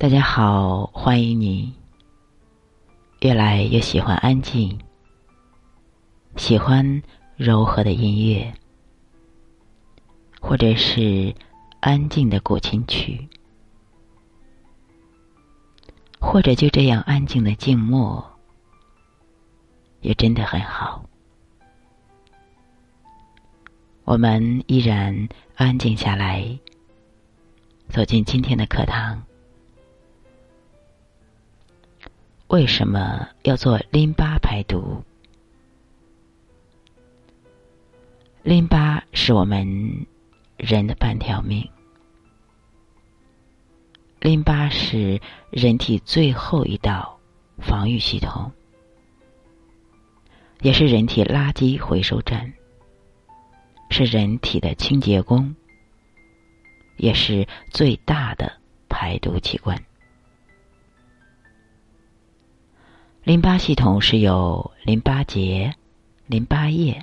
大家好，欢迎你。越来越喜欢安静，喜欢柔和的音乐，或者是安静的古琴曲，或者就这样安静的静默，也真的很好。我们依然安静下来，走进今天的课堂。为什么要做淋巴排毒？淋巴是我们人的半条命，淋巴是人体最后一道防御系统，也是人体垃圾回收站，是人体的清洁工，也是最大的排毒器官。淋巴系统是由淋巴结、淋巴液、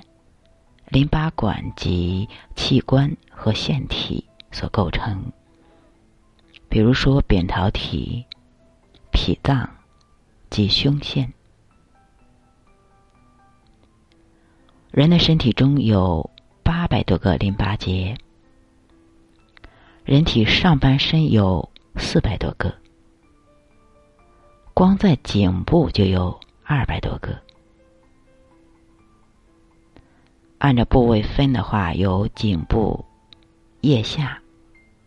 淋巴管及器官和腺体所构成，比如说扁桃体、脾脏及胸腺。人的身体中有八百多个淋巴结，人体上半身有四百多个。光在颈部就有二百多个，按照部位分的话，有颈部、腋下、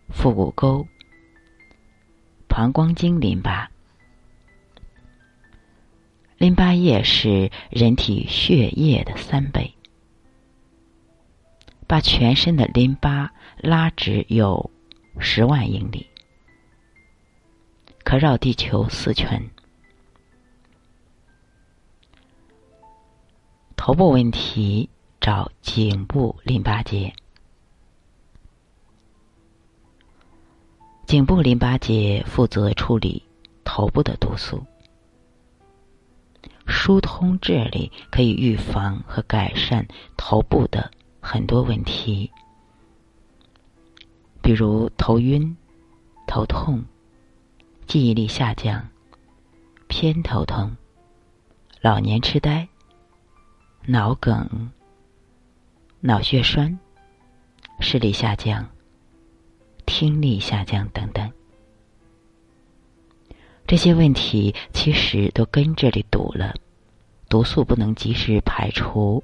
腹股沟、膀胱经淋巴。淋巴液是人体血液的三倍，把全身的淋巴拉直有十万英里，可绕地球四圈。头部问题找颈部淋巴结，颈部淋巴结负责处理头部的毒素，疏通这里可以预防和改善头部的很多问题，比如头晕、头痛、记忆力下降、偏头痛、老年痴呆。脑梗、脑血栓、视力下降、听力下降等等，这些问题其实都跟这里堵了，毒素不能及时排除，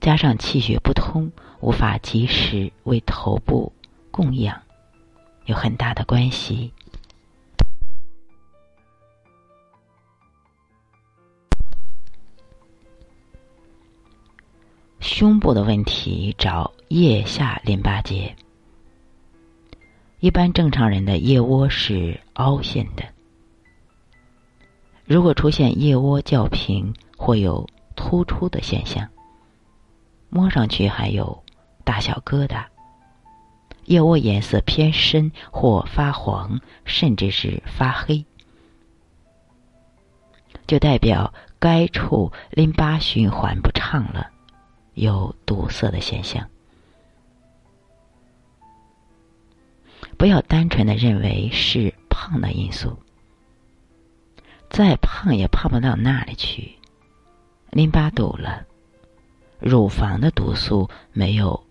加上气血不通，无法及时为头部供氧，有很大的关系。胸部的问题找腋下淋巴结。一般正常人的腋窝是凹陷的，如果出现腋窝较平或有突出的现象，摸上去还有大小疙瘩，腋窝颜色偏深或发黄，甚至是发黑，就代表该处淋巴循环不畅了。有堵塞的现象，不要单纯的认为是胖的因素，再胖也胖不到那里去。淋巴堵了，乳房的毒素没有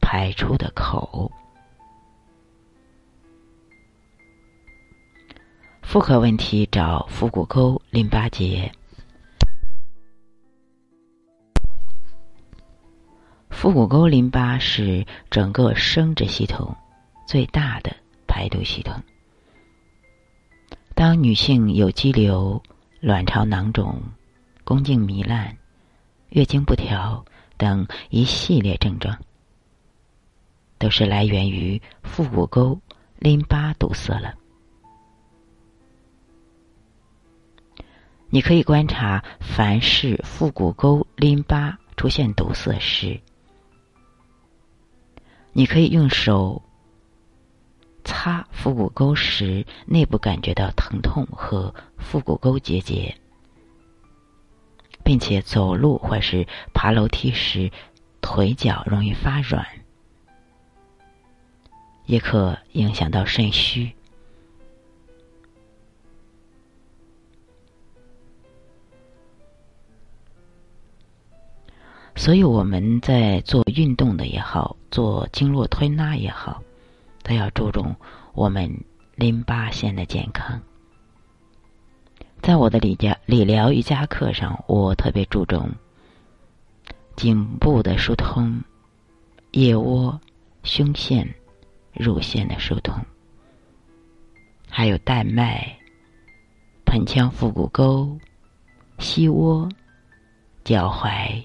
排出的口，妇科问题找腹股沟淋巴结。腹股沟淋巴是整个生殖系统最大的排毒系统。当女性有肌瘤、卵巢囊肿、宫颈糜烂、月经不调等一系列症状，都是来源于腹股沟淋巴堵塞了。你可以观察，凡是腹股沟淋巴出现堵塞时，你可以用手擦腹股沟时，内部感觉到疼痛和腹股沟结节，并且走路或是爬楼梯时，腿脚容易发软，也可影响到肾虚。所以我们在做运动的也好，做经络推拿也好，都要注重我们淋巴腺的健康。在我的理家理疗瑜伽课上，我特别注重颈部的疏通、腋窝、胸腺、乳腺的疏通，还有带脉、盆腔腹股沟、膝窝、脚踝。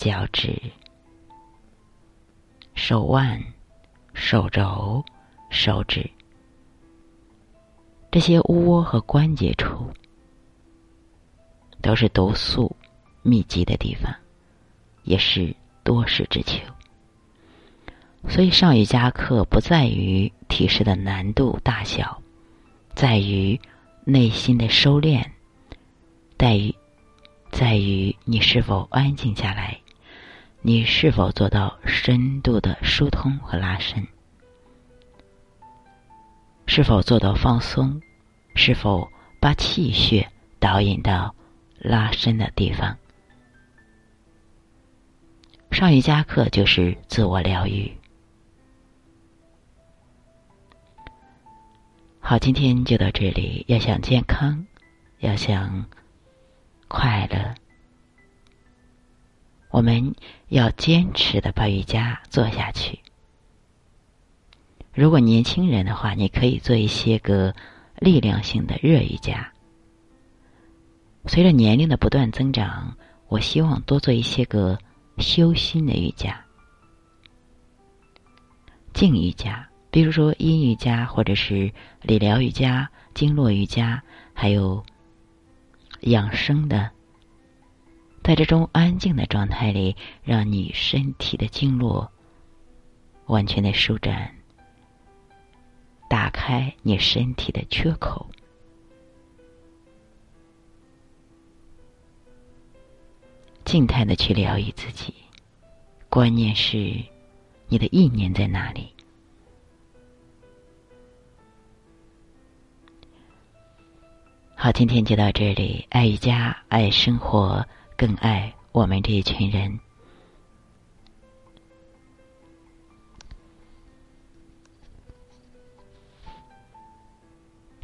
脚趾、手腕、手肘、手指，这些窝和关节处都是毒素密集的地方，也是多事之秋。所以上瑜伽课不在于体式的难度大小，在于内心的收敛，在于在于你是否安静下来。你是否做到深度的疏通和拉伸？是否做到放松？是否把气血导引到拉伸的地方？上瑜伽课就是自我疗愈。好，今天就到这里。要想健康，要想快乐。我们要坚持的把瑜伽做下去。如果年轻人的话，你可以做一些个力量性的热瑜伽。随着年龄的不断增长，我希望多做一些个修心的瑜伽、静瑜伽，比如说阴瑜伽，或者是理疗瑜伽、经络瑜伽，还有养生的。在这种安静的状态里，让你身体的经络完全的舒展，打开你身体的缺口，静态的去疗愈自己。关键是你的意念在哪里？好，今天就到这里。爱瑜伽，爱生活。更爱我们这一群人。